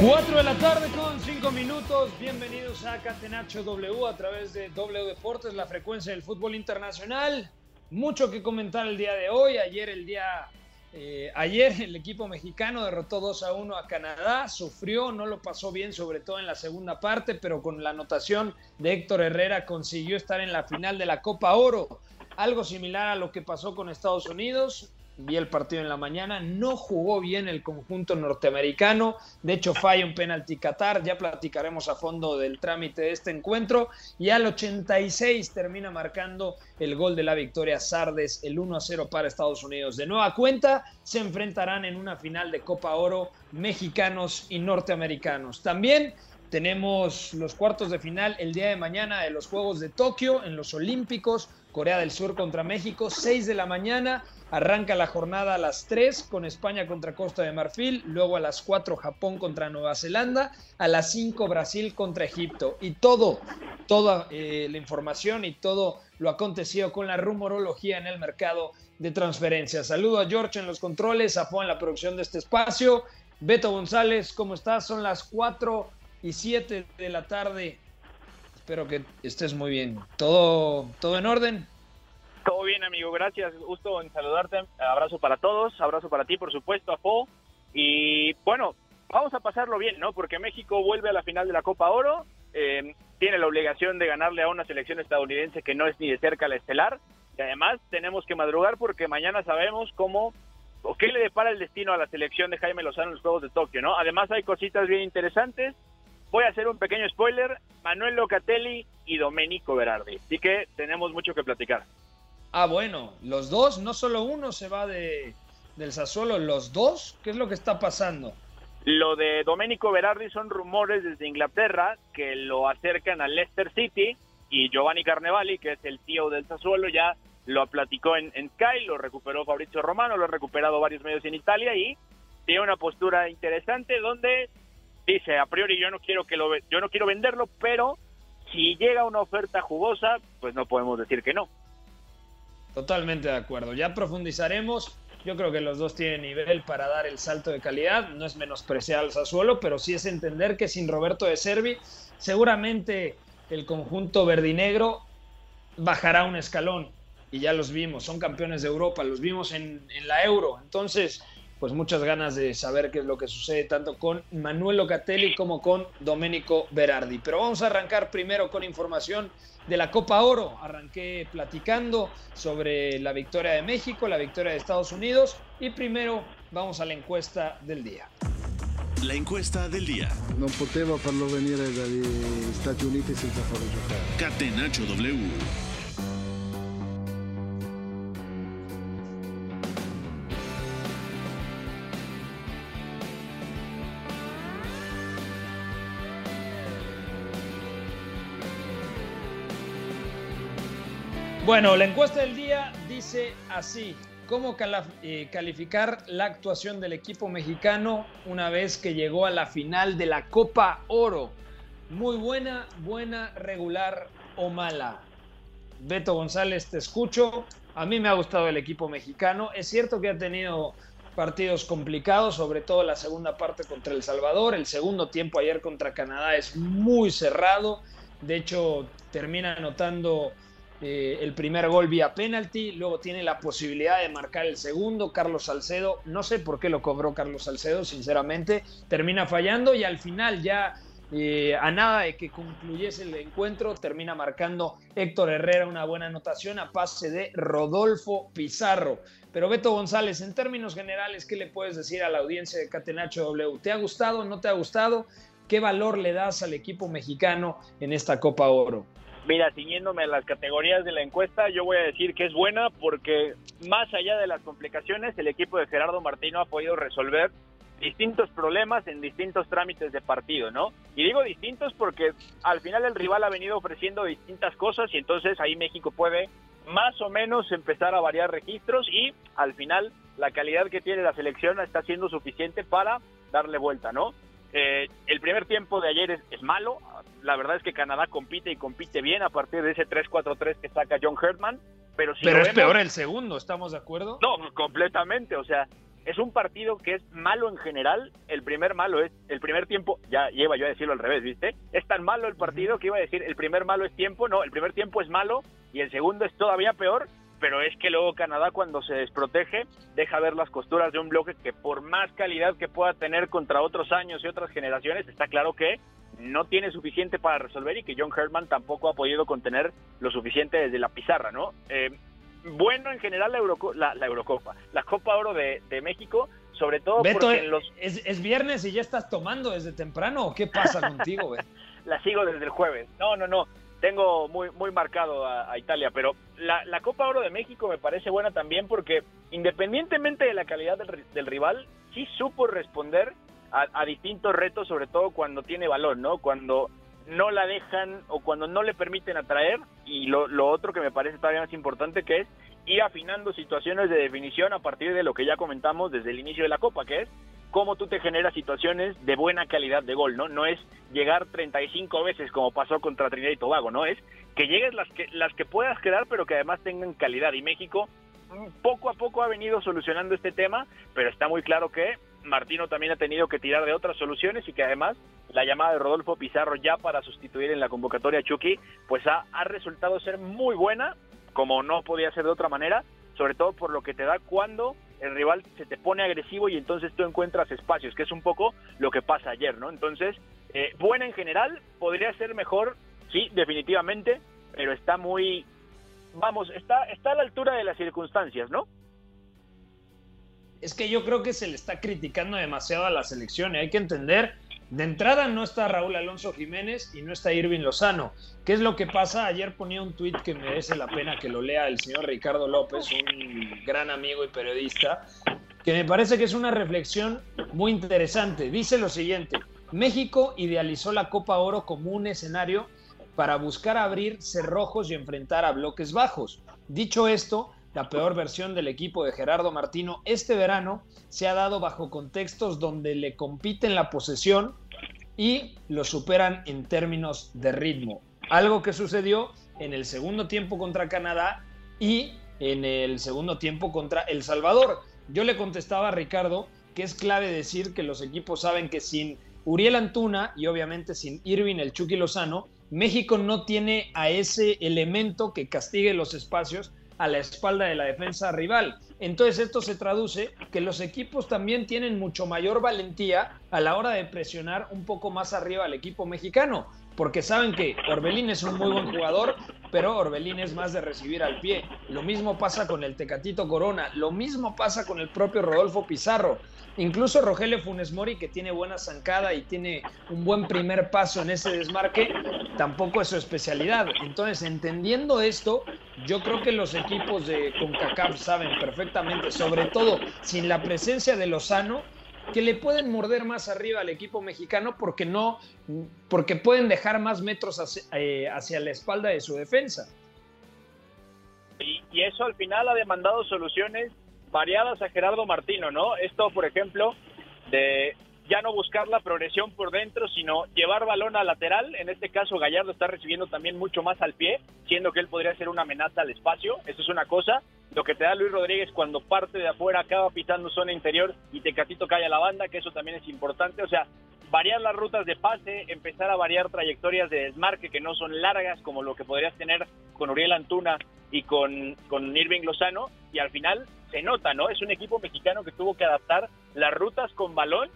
Cuatro de la tarde con cinco minutos. Bienvenidos a Catenacho W a través de W Deportes, la frecuencia del fútbol internacional. Mucho que comentar el día de hoy. Ayer el día, eh, ayer el equipo mexicano derrotó 2 a 1 a Canadá. Sufrió, no lo pasó bien, sobre todo en la segunda parte, pero con la anotación de Héctor Herrera consiguió estar en la final de la Copa Oro. Algo similar a lo que pasó con Estados Unidos vi el partido en la mañana, no jugó bien el conjunto norteamericano, de hecho falla un penalti Qatar, ya platicaremos a fondo del trámite de este encuentro, y al 86 termina marcando el gol de la victoria Sardes, el 1 a 0 para Estados Unidos. De nueva cuenta, se enfrentarán en una final de Copa Oro mexicanos y norteamericanos. También tenemos los cuartos de final el día de mañana de los Juegos de Tokio en los Olímpicos, Corea del Sur contra México, 6 de la mañana. Arranca la jornada a las 3 con España contra Costa de Marfil, luego a las 4 Japón contra Nueva Zelanda, a las 5 Brasil contra Egipto. Y todo, toda eh, la información y todo lo acontecido con la rumorología en el mercado de transferencias. Saludo a George en los controles, a en la producción de este espacio. Beto González, ¿cómo estás? Son las 4 y 7 de la tarde. Espero que estés muy bien. ¿Todo, todo en orden? Todo bien, amigo, gracias. Gusto en saludarte. Abrazo para todos, abrazo para ti, por supuesto, a Po. Y bueno, vamos a pasarlo bien, ¿no? Porque México vuelve a la final de la Copa Oro, eh, tiene la obligación de ganarle a una selección estadounidense que no es ni de cerca la estelar. Y además tenemos que madrugar porque mañana sabemos cómo o qué le depara el destino a la selección de Jaime Lozano en los Juegos de Tokio, ¿no? Además hay cositas bien interesantes. Voy a hacer un pequeño spoiler, Manuel Locatelli y Domenico Berardi. Así que tenemos mucho que platicar. Ah, bueno, los dos, no solo uno se va de, del Sassuolo, los dos, ¿qué es lo que está pasando? Lo de Domenico Berardi son rumores desde Inglaterra que lo acercan al Leicester City y Giovanni Carnevali, que es el tío del Sassuolo, ya lo platicó en, en Sky, lo recuperó Fabrizio Romano, lo ha recuperado varios medios en Italia y tiene una postura interesante donde dice a priori yo no quiero que lo yo no quiero venderlo, pero si llega una oferta jugosa, pues no podemos decir que no. Totalmente de acuerdo. Ya profundizaremos. Yo creo que los dos tienen nivel para dar el salto de calidad. No es menospreciar al Sassuolo, pero sí es entender que sin Roberto de Servi, seguramente el conjunto verdinegro bajará un escalón. Y ya los vimos, son campeones de Europa, los vimos en la Euro. Entonces, pues muchas ganas de saber qué es lo que sucede tanto con Manuel Locatelli como con Domenico Berardi. Pero vamos a arrancar primero con información de la Copa Oro. Arranqué platicando sobre la victoria de México, la victoria de Estados Unidos y primero vamos a la encuesta del día. La encuesta del día. Non poteva farlo venire dagli Stati Uniti senza farlo giocare. Catenacho W. Bueno, la encuesta del día dice así. ¿Cómo eh, calificar la actuación del equipo mexicano una vez que llegó a la final de la Copa Oro? Muy buena, buena, regular o mala. Beto González, te escucho. A mí me ha gustado el equipo mexicano. Es cierto que ha tenido partidos complicados, sobre todo la segunda parte contra El Salvador. El segundo tiempo ayer contra Canadá es muy cerrado. De hecho, termina anotando eh, el primer gol vía penalti, luego tiene la posibilidad de marcar el segundo, Carlos Salcedo, no sé por qué lo cobró Carlos Salcedo, sinceramente, termina fallando y al final ya eh, a nada de que concluyese el encuentro, termina marcando Héctor Herrera una buena anotación a pase de Rodolfo Pizarro. Pero Beto González, en términos generales, ¿qué le puedes decir a la audiencia de Catenacho W? ¿Te ha gustado? ¿No te ha gustado? ¿Qué valor le das al equipo mexicano en esta Copa Oro? Mira, ciñéndome a las categorías de la encuesta, yo voy a decir que es buena porque más allá de las complicaciones, el equipo de Gerardo Martino ha podido resolver distintos problemas en distintos trámites de partido, ¿no? Y digo distintos porque al final el rival ha venido ofreciendo distintas cosas y entonces ahí México puede más o menos empezar a variar registros y al final la calidad que tiene la selección está siendo suficiente para darle vuelta, ¿no? Eh, el primer tiempo de ayer es, malo. La verdad es que Canadá compite y compite bien a partir de ese 3-4-3 que saca John Hertman. Pero, si pero es peor el segundo, ¿estamos de acuerdo? No, completamente. O sea, es un partido que es malo en general. El primer malo es, el primer tiempo, ya lleva yo a decirlo al revés, ¿viste? Es tan malo el partido que iba a decir, el primer malo es tiempo. No, el primer tiempo es malo y el segundo es todavía peor pero es que luego Canadá cuando se desprotege deja ver las costuras de un bloque que por más calidad que pueda tener contra otros años y otras generaciones, está claro que no tiene suficiente para resolver y que John Herman tampoco ha podido contener lo suficiente desde la pizarra, ¿no? Eh, bueno en general la, la, Eurocopa, la Copa Oro de, México, sobre todo porque los... Es, es, viernes y ya estás tomando desde temprano, ¿o qué pasa contigo? la sigo desde el jueves. No, no, no tengo muy, muy marcado a, Italia, pero la, la, Copa Oro de México me parece buena también porque independientemente de la calidad del, rival, sí supo responder a, distintos retos, sobre todo cuando tiene valor, ¿no? Cuando no la dejan o cuando no le permiten atraer y lo, lo otro que me parece todavía más importante que es ir afinando situaciones de definición a partir de lo que ya comentamos desde el inicio de la Copa, que es cómo tú te generas situaciones de buena calidad de gol, ¿no? No es llegar 35 veces como pasó contra Trinidad y Tobago, ¿no? Es que llegues las que, las que puedas quedar, pero que además tengan calidad. Y México mm, poco a poco ha venido solucionando este tema, pero está muy claro que Martino también ha tenido que tirar de otras soluciones y que además la llamada de Rodolfo Pizarro ya para sustituir en la convocatoria a Chucky, pues ha, resultado ser muy buena, como no podía ser de otra manera, sobre todo por lo que te da cuando el rival se te pone agresivo y entonces tú encuentras espacios, que es un poco lo que pasa ayer, ¿no? Entonces, eh, buena en general, podría ser mejor, sí, definitivamente, pero está muy, vamos, está, está a la altura de las circunstancias, ¿no? Es que yo creo que se le está criticando demasiado a la selección y hay que entender de entrada no está Raúl Alonso Jiménez y no está Irving Lozano. ¿Qué es lo que pasa? Ayer ponía un tuit que merece la pena que lo lea el señor Ricardo López, un gran amigo y periodista, que me parece que es una reflexión muy interesante. Dice lo siguiente, México idealizó la Copa Oro como un escenario para buscar abrir cerrojos y enfrentar a bloques bajos. Dicho esto, la peor versión del equipo de Gerardo Martino este verano se ha dado bajo contextos donde le compiten la posesión y lo superan en términos de ritmo. Algo que sucedió en el segundo tiempo contra Canadá y en el segundo tiempo contra El Salvador. Yo le contestaba a Ricardo que es clave decir que los equipos saben que sin Uriel Antuna y obviamente sin Irving el Chucky Lozano, México no tiene a ese elemento que castigue los espacios a la espalda de la defensa rival. Entonces esto se traduce que los equipos también tienen mucho mayor valentía a la hora de presionar un poco más arriba al equipo mexicano, porque saben que Orbelín es un muy buen jugador, pero Orbelín es más de recibir al pie. Lo mismo pasa con el Tecatito Corona, lo mismo pasa con el propio Rodolfo Pizarro. Incluso Rogelio Funes Mori, que tiene buena zancada y tiene un buen primer paso en ese desmarque, tampoco es su especialidad. Entonces, entendiendo esto, yo creo que los equipos de CONCACAF saben perfectamente, sobre todo sin la presencia de Lozano, que le pueden morder más arriba al equipo mexicano porque no, porque pueden dejar más metros hacia, eh, la espalda de su defensa. y eso al final ha demandado soluciones variadas a Gerardo Martino, ¿no? Esto, por ejemplo, de ya no buscar la progresión por dentro, sino llevar balón a lateral. En este caso, Gallardo está recibiendo también mucho más al pie, siendo que él podría ser una amenaza al espacio. Eso es una cosa. Lo que te da Luis Rodríguez cuando parte de afuera, acaba pisando zona interior y Tecatito cae a la banda, que eso también es importante. O sea, variar las rutas de pase, empezar a variar trayectorias de desmarque que no son largas, como lo que podrías tener con Uriel Antuna y con, con Irving Lozano. Y al final se nota, ¿no? Es un equipo mexicano que tuvo que adaptar las rutas con balón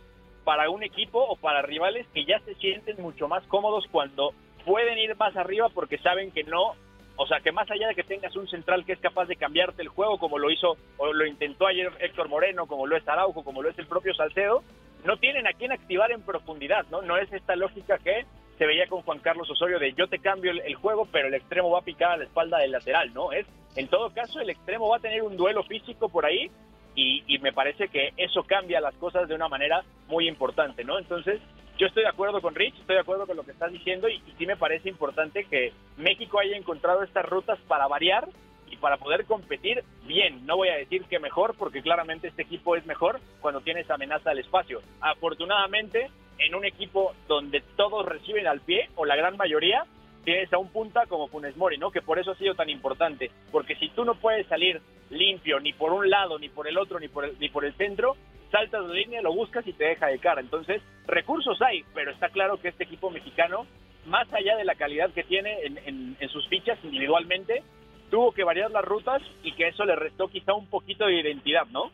para un equipo o para rivales que ya se sienten mucho más cómodos cuando pueden ir más arriba porque saben que no, o sea, que más allá de que tengas un central que es capaz de cambiarte el juego como lo hizo o lo intentó ayer Héctor Moreno, como lo es Araujo, como lo es el propio Salcedo, no tienen a quién activar en profundidad, ¿no? No es esta lógica que se veía con Juan Carlos Osorio de yo te cambio el, el, juego, pero el extremo va a picar a la espalda del lateral, ¿no? Es, en todo caso, el extremo va a tener un duelo físico por ahí y, me parece que eso cambia las cosas de una manera muy importante, ¿no? Entonces, yo estoy de acuerdo con Rich, estoy de acuerdo con lo que estás diciendo y, sí me parece importante que México haya encontrado estas rutas para variar y para poder competir bien. No voy a decir que mejor, porque claramente este equipo es mejor cuando tiene esa amenaza al espacio. Afortunadamente, en un equipo donde todos reciben al pie, o la gran mayoría, tienes a un punta como Funes Mori, ¿no? Que por eso ha sido tan importante, porque si tú no puedes salir limpio ni por un lado, ni por el otro, ni por el, ni por el centro, saltas de línea, lo buscas y te deja de cara. Entonces, recursos hay, pero está claro que este equipo mexicano, más allá de la calidad que tiene en, en sus fichas individualmente, tuvo que variar las rutas y que eso le restó quizá un poquito de identidad, ¿no?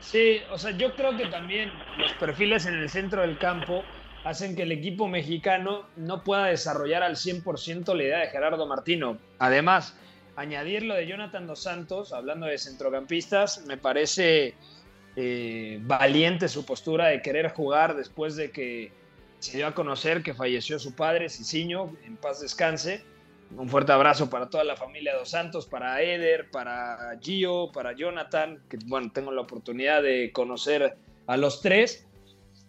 Sí, o sea, yo creo que también los perfiles en el centro del campo hacen que el equipo mexicano no pueda desarrollar al 100% la idea de Gerardo Martino. Además, añadir lo de Jonathan Dos Santos, hablando de centrocampistas, me parece eh, valiente su postura de querer jugar después de que se dio a conocer que falleció su padre, Cicinho, en paz descanse. Un fuerte abrazo para toda la familia Dos Santos, para Eder, para Gio, para Jonathan, que bueno, tengo la oportunidad de conocer a los tres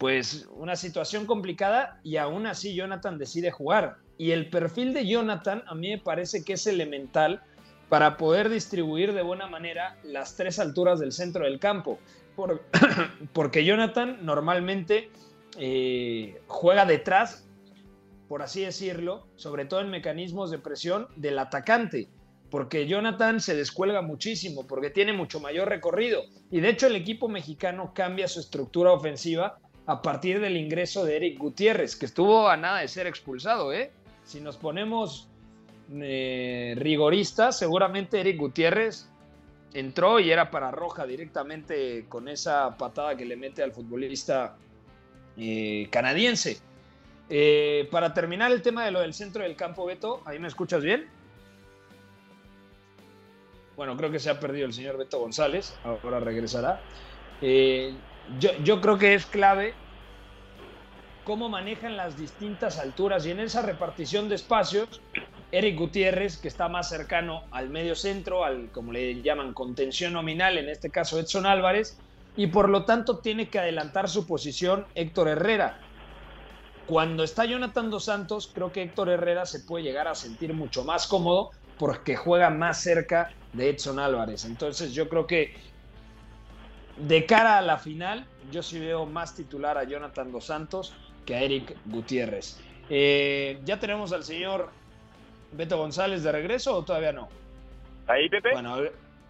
pues una situación complicada y aún así Jonathan decide jugar. Y el perfil de Jonathan a mí me parece que es elemental para poder distribuir de buena manera las tres alturas del centro del campo. porque Jonathan normalmente eh, juega detrás, por así decirlo, sobre todo en mecanismos de presión del atacante. Porque Jonathan se descuelga muchísimo, porque tiene mucho mayor recorrido. Y de hecho el equipo mexicano cambia su estructura ofensiva a partir del ingreso de Eric Gutiérrez, que estuvo a nada de ser expulsado, ¿eh? Si nos ponemos eh, rigoristas, seguramente Eric Gutiérrez entró y era para Roja directamente con esa patada que le mete al futbolista eh, canadiense. Eh, para terminar el tema de lo del centro del campo, Beto, ¿ahí me escuchas bien? Bueno, creo que se ha perdido el señor Beto González, ahora regresará. Yo, creo que es clave cómo manejan las distintas alturas y en esa repartición de espacios, Eric Gutiérrez, que está más cercano al medio centro, al como le llaman contención nominal, en este caso Edson Álvarez, y por lo tanto tiene que adelantar su posición Héctor Herrera. Cuando está Jonathan Dos Santos, creo que Héctor Herrera se puede llegar a sentir mucho más cómodo porque juega más cerca de Edson Álvarez. Entonces yo creo que de cara a la final, yo sí veo más titular a Jonathan Dos Santos que a Eric Gutiérrez. Eh, ¿Ya tenemos al señor Beto González de regreso o todavía no? Ahí, Pepe. Bueno,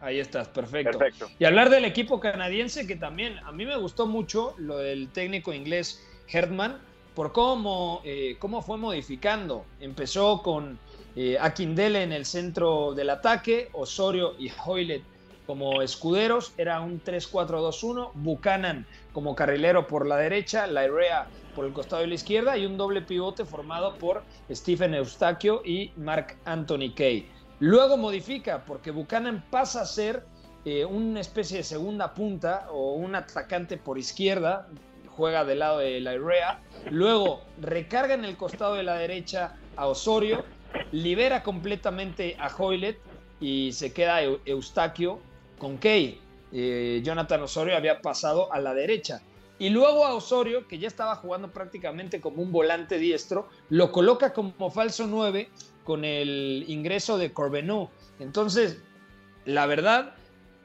ahí estás, perfecto. perfecto. Y hablar del equipo canadiense, que también a mí me gustó mucho lo del técnico inglés Herdman, por cómo, eh, cómo fue modificando. Empezó con eh, Akindele en el centro del ataque, Osorio y Hoylet como escuderos, era un 3-4-2-1, Buchanan como carrilero por la derecha, Lairea por el costado de la izquierda y un doble pivote formado por Stephen Eustaquio y Mark Anthony Kay. Luego modifica porque Buchanan pasa a ser eh, una especie de segunda punta o un atacante por izquierda, juega del lado de Lairea, luego recarga en el costado de la derecha a Osorio, libera completamente a Hoylet y se queda Eustaquio con Key. Eh, Jonathan Osorio había pasado a la derecha. Y luego a Osorio, que ya estaba jugando prácticamente como un volante diestro, lo coloca como falso 9 con el ingreso de Corbenú. Entonces, la verdad,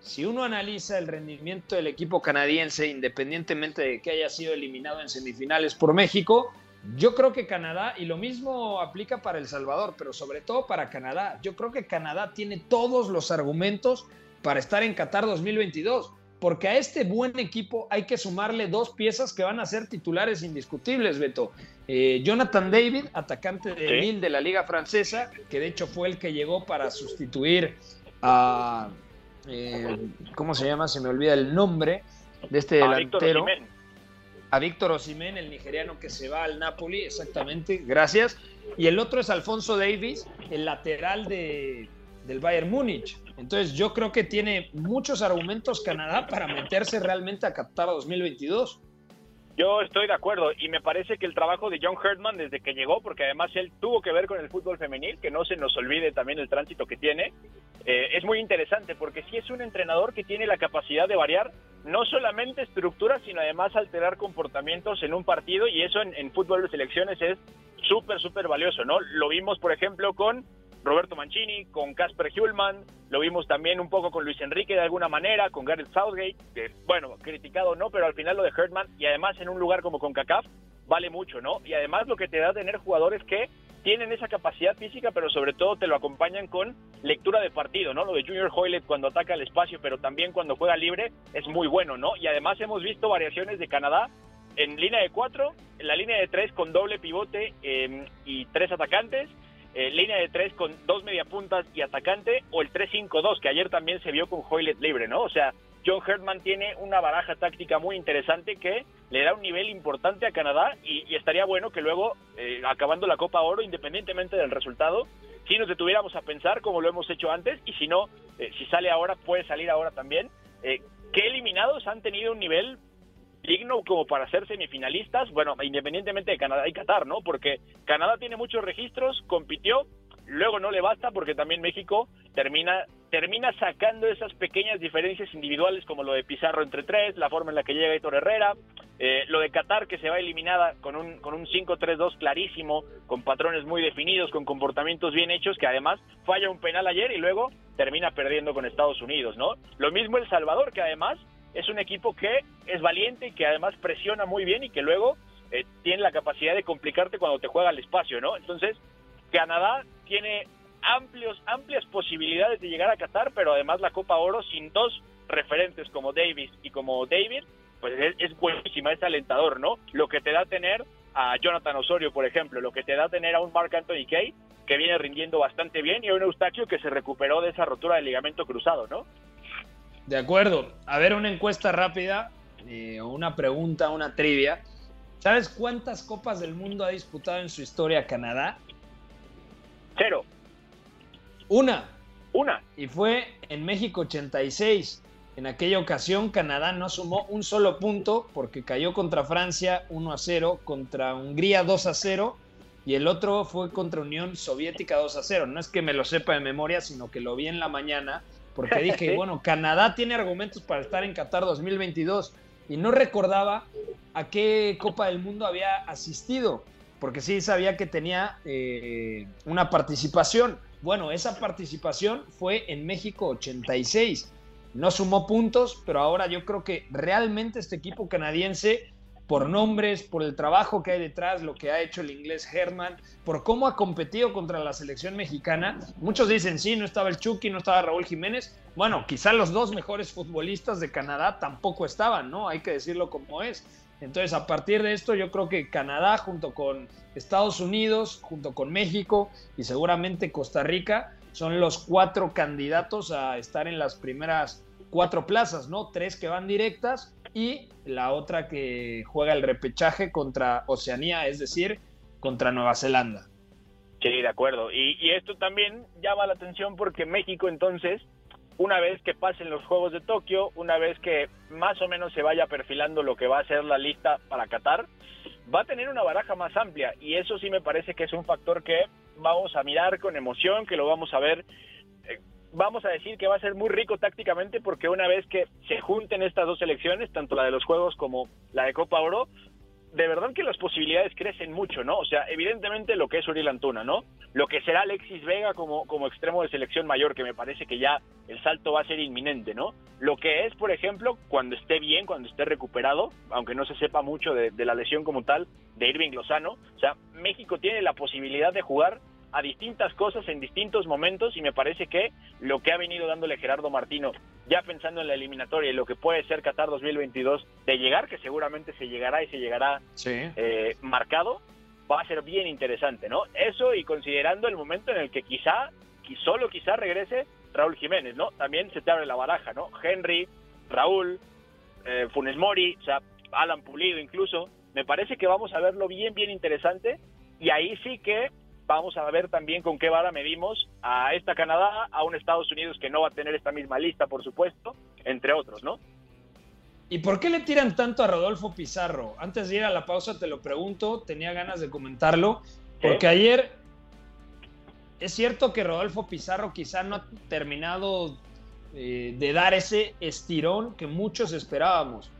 si uno analiza el rendimiento del equipo canadiense, independientemente de que haya sido eliminado en semifinales por México, yo creo que Canadá, y lo mismo aplica para El Salvador, pero sobre todo para Canadá, yo creo que Canadá tiene todos los argumentos para estar en Qatar 2022, porque a este buen equipo hay que sumarle dos piezas que van a ser titulares indiscutibles, Beto. Eh, Jonathan David, atacante de Lille de la Liga Francesa, que de hecho fue el que llegó para sustituir a... Eh, ¿Cómo se llama? Se me olvida el nombre de este delantero a Víctor Osimén, el nigeriano que se va al Napoli, exactamente, gracias. Y el otro es Alfonso Davis, el lateral de, del Bayern Múnich. Entonces yo creo que tiene muchos argumentos Canadá para meterse realmente a Qatar 2022. Yo estoy de acuerdo y me parece que el trabajo de John Herdman desde que llegó, porque además él tuvo que ver con el fútbol femenil, que no se nos olvide también el tránsito que tiene, eh, es muy interesante porque sí es un entrenador que tiene la capacidad de variar no solamente estructuras, sino además alterar comportamientos en un partido y eso en, en fútbol de selecciones es súper, súper valioso, ¿no? Lo vimos, por ejemplo, con Roberto Mancini, con Casper Hullman, lo vimos también un poco con Luis Enrique de alguna manera, con Gareth Southgate, bueno, criticado no, pero al final lo de Herdman y además en un lugar como con CACAF vale mucho, ¿no? Y además lo que te da tener jugadores que tienen esa capacidad física, pero sobre todo te lo acompañan con lectura de partido, ¿no? Lo de Junior Hoylett cuando ataca el espacio, pero también cuando juega libre es muy bueno, ¿no? Y además hemos visto variaciones de Canadá en línea de cuatro, en la línea de tres con doble pivote eh, y tres atacantes, eh, línea de tres con dos mediapuntas y atacante, o el 3-5-2, que ayer también se vio con Hoylet libre, ¿no? O sea, John Herdman tiene una baraja táctica muy interesante que le da un nivel importante a Canadá y, estaría bueno que luego, eh, acabando la Copa Oro, independientemente del resultado, si nos detuviéramos a pensar como lo hemos hecho antes y si no, eh, si sale ahora, puede salir ahora también, ¿qué eliminados han tenido un nivel digno como para ser semifinalistas, bueno, independientemente de Canadá y Qatar, ¿no? Porque Canadá tiene muchos registros, compitió, luego no le basta porque también México termina termina sacando esas pequeñas diferencias individuales como lo de Pizarro entre tres, la forma en la que llega Héctor Herrera, eh, lo de Qatar que se va eliminada con un, con un 5-3-2 clarísimo, con patrones muy definidos, con comportamientos bien hechos, que además falla un penal ayer y luego termina perdiendo con Estados Unidos, ¿no? Lo mismo El Salvador, que además es un equipo que es valiente y que además presiona muy bien y que luego eh, tiene la capacidad de complicarte cuando te juega al espacio, ¿no? Entonces, Canadá tiene amplios, amplias posibilidades de llegar a Qatar, pero además la Copa Oro sin dos referentes como Davis y como David, pues es, buenísima, es alentador, ¿no? Lo que te da tener a Jonathan Osorio, por ejemplo, lo que te da tener a un Mark Anthony Kay, que viene rindiendo bastante bien, y a un Eustaquio que se recuperó de esa rotura del ligamento cruzado, ¿no? De acuerdo. A ver, una encuesta rápida, eh, una pregunta, una trivia. ¿Sabes cuántas copas del mundo ha disputado en su historia Canadá? Cero. Una. Una. Y fue en México 86. En aquella ocasión Canadá no sumó un solo punto porque cayó contra Francia 1 a 0, contra Hungría 2 a 0 y el otro fue contra Unión Soviética 2 a 0. No es que me lo sepa de memoria, sino que lo vi en la mañana porque dije, bueno, Canadá tiene argumentos para estar en Qatar 2022 y no recordaba a qué Copa del Mundo había asistido, porque sí sabía que tenía eh, una participación. Bueno, esa participación fue en México 86. No sumó puntos, pero ahora yo creo que realmente este equipo canadiense por nombres, por el trabajo que hay detrás, lo que ha hecho el inglés Herman, por cómo ha competido contra la selección mexicana. Muchos dicen, sí, no estaba el Chucky, no estaba Raúl Jiménez. Bueno, quizá los dos mejores futbolistas de Canadá tampoco estaban, ¿no? Hay que decirlo como es. Entonces, a partir de esto, yo creo que Canadá, junto con Estados Unidos, junto con México y seguramente Costa Rica, son los cuatro candidatos a estar en las primeras cuatro plazas, ¿no? Tres que van directas y la otra que juega el repechaje contra Oceanía, es decir, contra Nueva Zelanda. Sí, de acuerdo. Y, esto también llama la atención porque México entonces, una vez que pasen los Juegos de Tokio, una vez que más o menos se vaya perfilando lo que va a ser la lista para Qatar, va a tener una baraja más amplia y eso sí me parece que es un factor que vamos a mirar con emoción, que lo vamos a ver eh, vamos a decir que va a ser muy rico tácticamente porque una vez que se junten estas dos selecciones, tanto la de los Juegos como la de Copa Oro, de verdad que las posibilidades crecen mucho, ¿no? O sea, evidentemente lo que es Uriel Antuna, ¿no? Lo que será Alexis Vega como, como extremo de selección mayor, que me parece que ya el salto va a ser inminente, ¿no? Lo que es, por ejemplo, cuando esté bien, cuando esté recuperado, aunque no se sepa mucho de, de la lesión como tal, de Irving Lozano, o sea, México tiene la posibilidad de jugar a distintas cosas en distintos momentos y me parece que lo que ha venido dándole Gerardo Martino, ya pensando en la eliminatoria y lo que puede ser Qatar 2022 de llegar, que seguramente se llegará y se llegará eh, marcado, va a ser bien interesante, ¿no? Eso y considerando el momento en el que quizá, solo quizá regrese Raúl Jiménez, ¿no? También se te abre la baraja, ¿no? Henry, Raúl, eh, Funes Mori, o sea, Alan Pulido incluso, me parece que vamos a verlo bien, bien interesante y ahí sí que vamos a ver también con qué vara medimos a esta Canadá, a un Estados Unidos que no va a tener esta misma lista, por supuesto, entre otros, ¿no? ¿Y por qué le tiran tanto a Rodolfo Pizarro? Antes de ir a la pausa te lo pregunto, tenía ganas de comentarlo, porque ayer es cierto que Rodolfo Pizarro quizá no ha terminado eh, de dar ese estirón que muchos esperábamos,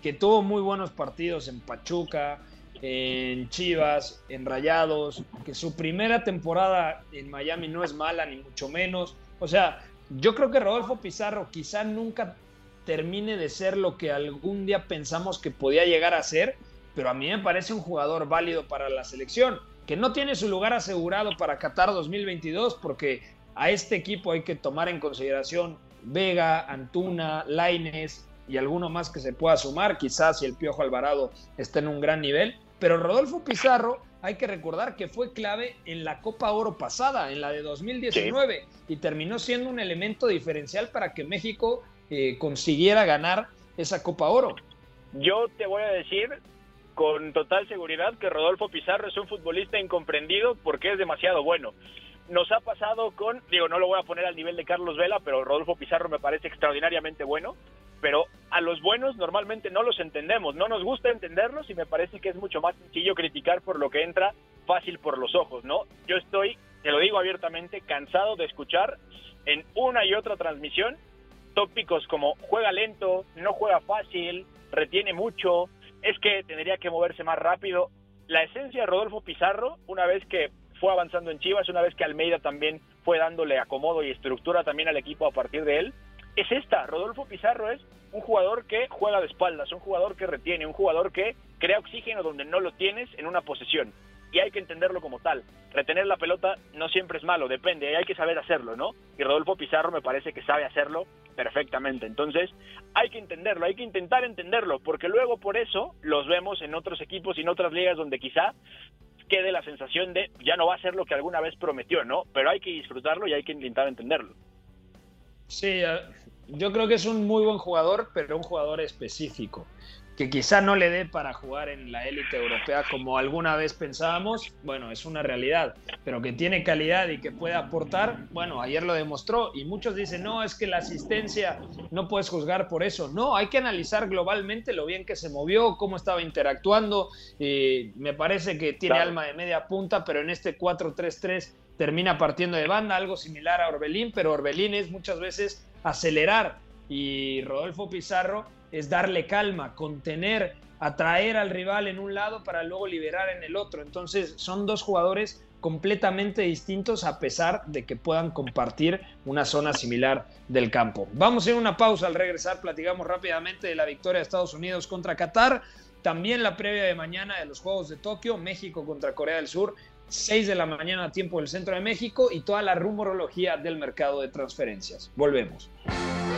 que tuvo muy buenos partidos en Pachuca, en Chivas, en Rayados, que su primera temporada en Miami no es mala, ni mucho menos. O sea, yo creo que Rodolfo Pizarro quizá nunca termine de ser lo que algún día pensamos que podía llegar a ser, pero a mí me parece un jugador válido para la selección, que no tiene su lugar asegurado para Qatar 2022, porque a este equipo hay que tomar en consideración Vega, Antuna, Laines y alguno más que se pueda sumar, quizás si el Piojo Alvarado está en un gran nivel, pero Rodolfo Pizarro, hay que recordar que fue clave en la Copa Oro pasada, en la de 2019, y terminó siendo un elemento diferencial para que México eh, consiguiera ganar esa Copa Oro. Yo te voy a decir con total seguridad que Rodolfo Pizarro es un futbolista incomprendido porque es demasiado bueno. Nos ha pasado con, digo, no lo voy a poner al nivel de Carlos Vela, pero Rodolfo Pizarro me parece extraordinariamente bueno pero a los buenos normalmente no los entendemos, no nos gusta entenderlos y me parece que es mucho más sencillo criticar por lo que entra fácil por los ojos, ¿no? Yo estoy, te lo digo abiertamente, cansado de escuchar en una y otra transmisión tópicos como juega lento, no juega fácil, retiene mucho, es que tendría que moverse más rápido. La esencia de Rodolfo Pizarro, una vez que fue avanzando en Chivas, una vez que Almeida también fue dándole acomodo y estructura también al equipo a partir de él, es esta. Rodolfo Pizarro es un jugador que juega de espaldas, un jugador que retiene, un jugador que crea oxígeno donde no lo tienes en una posesión. Y hay que entenderlo como tal. Retener la pelota no siempre es malo, depende, hay que saber hacerlo, ¿no? Y Rodolfo Pizarro me parece que sabe hacerlo perfectamente. Entonces, hay que entenderlo, hay que intentar entenderlo, porque luego por eso los vemos en otros equipos y en otras ligas donde quizá quede la sensación de ya no va a ser lo que alguna vez prometió, ¿no? Pero hay que disfrutarlo y hay que intentar entenderlo. Sí, yo creo que es un muy buen jugador, pero un jugador específico, que quizá no le dé para jugar en la élite europea como alguna vez pensábamos, bueno, es una realidad, pero que tiene calidad y que puede aportar, bueno, ayer lo demostró y muchos dicen, no, es que la asistencia no puedes juzgar por eso, no, hay que analizar globalmente lo bien que se movió, cómo estaba interactuando, y me parece que tiene alma de media punta, pero en este 4-3-3 termina partiendo de banda, algo similar a Orbelín, pero Orbelín es muchas veces acelerar y Rodolfo Pizarro es darle calma, contener, atraer al rival en un lado para luego liberar en el otro. Entonces son dos jugadores completamente distintos a pesar de que puedan compartir una zona similar del campo. Vamos a ir a una pausa al regresar, platicamos rápidamente de la victoria de Estados Unidos contra Qatar, también la previa de mañana de los Juegos de Tokio, México contra Corea del Sur 6 de la mañana tiempo del centro de México y toda la rumorología del mercado de transferencias. Volvemos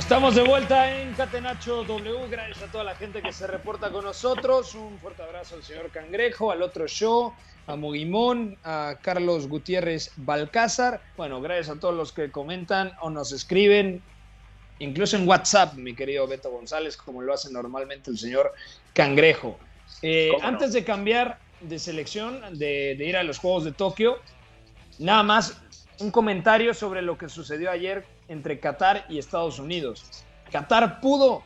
Estamos de vuelta en Catenacho W. Gracias a toda la gente que se reporta con nosotros. Un fuerte abrazo al señor Cangrejo, al otro show, a Mugimón, a Carlos Gutiérrez Balcázar. Bueno, gracias a todos los que comentan o nos escriben, incluso en WhatsApp, mi querido Beto González, como lo hace normalmente el señor Cangrejo. Eh, antes de cambiar de selección, de, de ir a los Juegos de Tokio, nada más un comentario sobre lo que sucedió ayer entre Qatar y Estados Unidos. Qatar pudo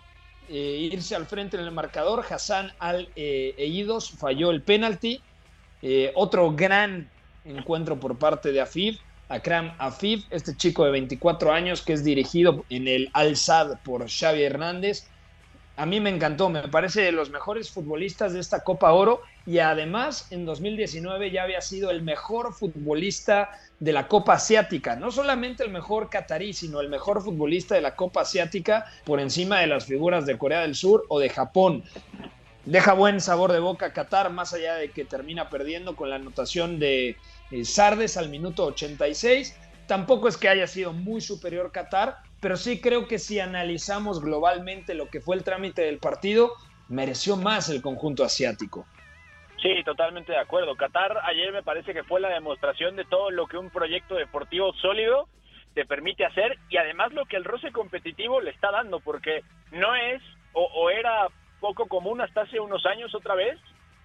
eh, irse al frente en el marcador. Hassan Al-Eidos falló el penalti. Eh, otro gran encuentro por parte de Afif, Akram Afif, este chico de 24 años que es dirigido en el Al-Sad por Xavi Hernández. A mí me encantó, me parece de los mejores futbolistas de esta Copa Oro y además en 2019 ya había sido el mejor futbolista de la Copa Asiática, no solamente el mejor catarí, sino el mejor futbolista de la Copa Asiática por encima de las figuras de Corea del Sur o de Japón. Deja buen sabor de boca Qatar, más allá de que termina perdiendo con la anotación de eh, Sardes al minuto 86. Tampoco es que haya sido muy superior Qatar, pero sí creo que si analizamos globalmente lo que fue el trámite del partido, mereció más el conjunto asiático. Sí, totalmente de acuerdo. Qatar ayer me parece que fue la demostración de todo lo que un proyecto deportivo sólido te permite hacer y además lo que el roce competitivo le está dando, porque no es o, era poco común hasta hace unos años otra vez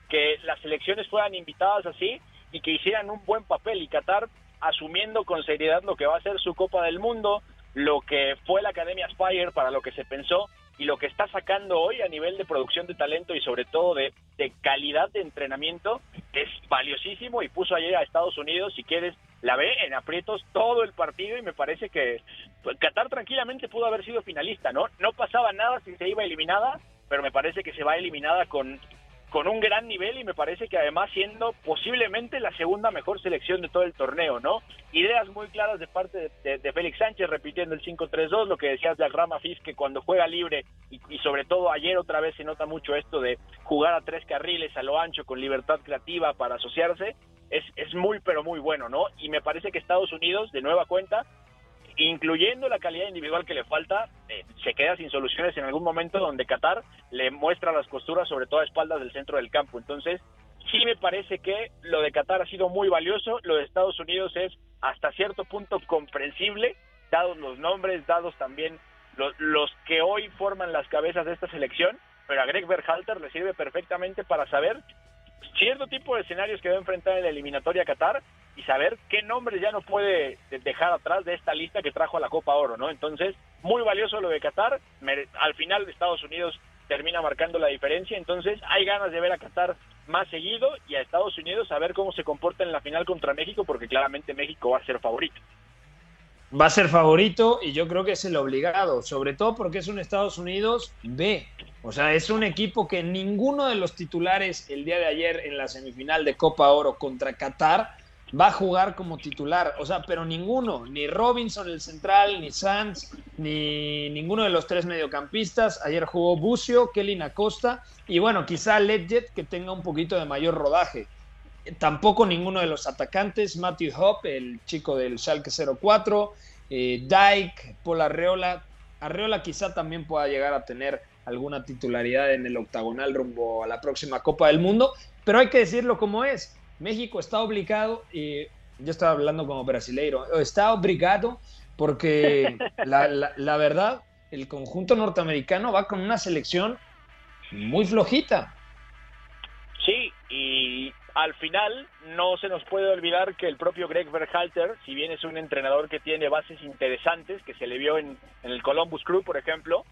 que las selecciones fueran invitadas así y que hicieran un buen papel y Qatar asumiendo con seriedad lo que va a ser su Copa del Mundo, lo que fue la Academia Spire para lo que se pensó y lo que está sacando hoy a nivel de producción de talento y sobre todo de, calidad de entrenamiento es valiosísimo y puso ayer a Estados Unidos, si quieres, la ve en aprietos todo el partido y me parece que pues, Qatar tranquilamente pudo haber sido finalista, ¿no? No pasaba nada si se iba eliminada, pero me parece que se va eliminada con con un gran nivel y me parece que además siendo posiblemente la segunda mejor selección de todo el torneo, ¿no? Ideas muy claras de parte de, Félix Sánchez repitiendo el 5-3-2, lo que decías de Agrama Fis, que cuando juega libre y, y, sobre todo ayer otra vez se nota mucho esto de jugar a tres carriles a lo ancho con libertad creativa para asociarse, es, es muy pero muy bueno, ¿no? Y me parece que Estados Unidos, de nueva cuenta, incluyendo la calidad individual que le falta, eh, se queda sin soluciones en algún momento donde Qatar le muestra las costuras, sobre todo a espaldas del centro del campo. Entonces, sí me parece que lo de Qatar ha sido muy valioso, lo de Estados Unidos es hasta cierto punto comprensible, dados los nombres, dados también los, los que hoy forman las cabezas de esta selección, pero a Greg Berhalter le sirve perfectamente para saber cierto tipo de escenarios que va a enfrentar en la eliminatoria Qatar y saber qué nombres ya no puede dejar atrás de esta lista que trajo a la Copa Oro, ¿no? Entonces, muy valioso lo de Qatar. Al final Estados Unidos termina marcando la diferencia, entonces hay ganas de ver a Qatar más seguido y a Estados Unidos a ver cómo se comporta en la final contra México, porque claramente México va a ser favorito. Va a ser favorito y yo creo que es el obligado, sobre todo porque es un Estados Unidos B. O sea, es un equipo que ninguno de los titulares el día de ayer en la semifinal de Copa Oro contra Qatar va a jugar como titular, o sea, pero ninguno, ni Robinson el central, ni Sanz, ni ninguno de los tres mediocampistas. Ayer jugó Bucio, Kelly Acosta y bueno, quizá Ledjet que tenga un poquito de mayor rodaje. Tampoco ninguno de los atacantes, Matthew Hoppe, el chico del Schalke 04, eh, Dyke, Paul Arreola. Arreola quizá también pueda llegar a tener alguna titularidad en el octagonal rumbo a la próxima Copa del Mundo, pero hay que decirlo como es México está obligado, y yo estaba hablando como brasileiro, está obligado porque la, verdad, el conjunto norteamericano va con una selección muy flojita. Sí, y al final no se nos puede olvidar que el propio Greg Berhalter, si bien es un entrenador que tiene bases interesantes, que se le vio en, el Columbus Crew, por ejemplo,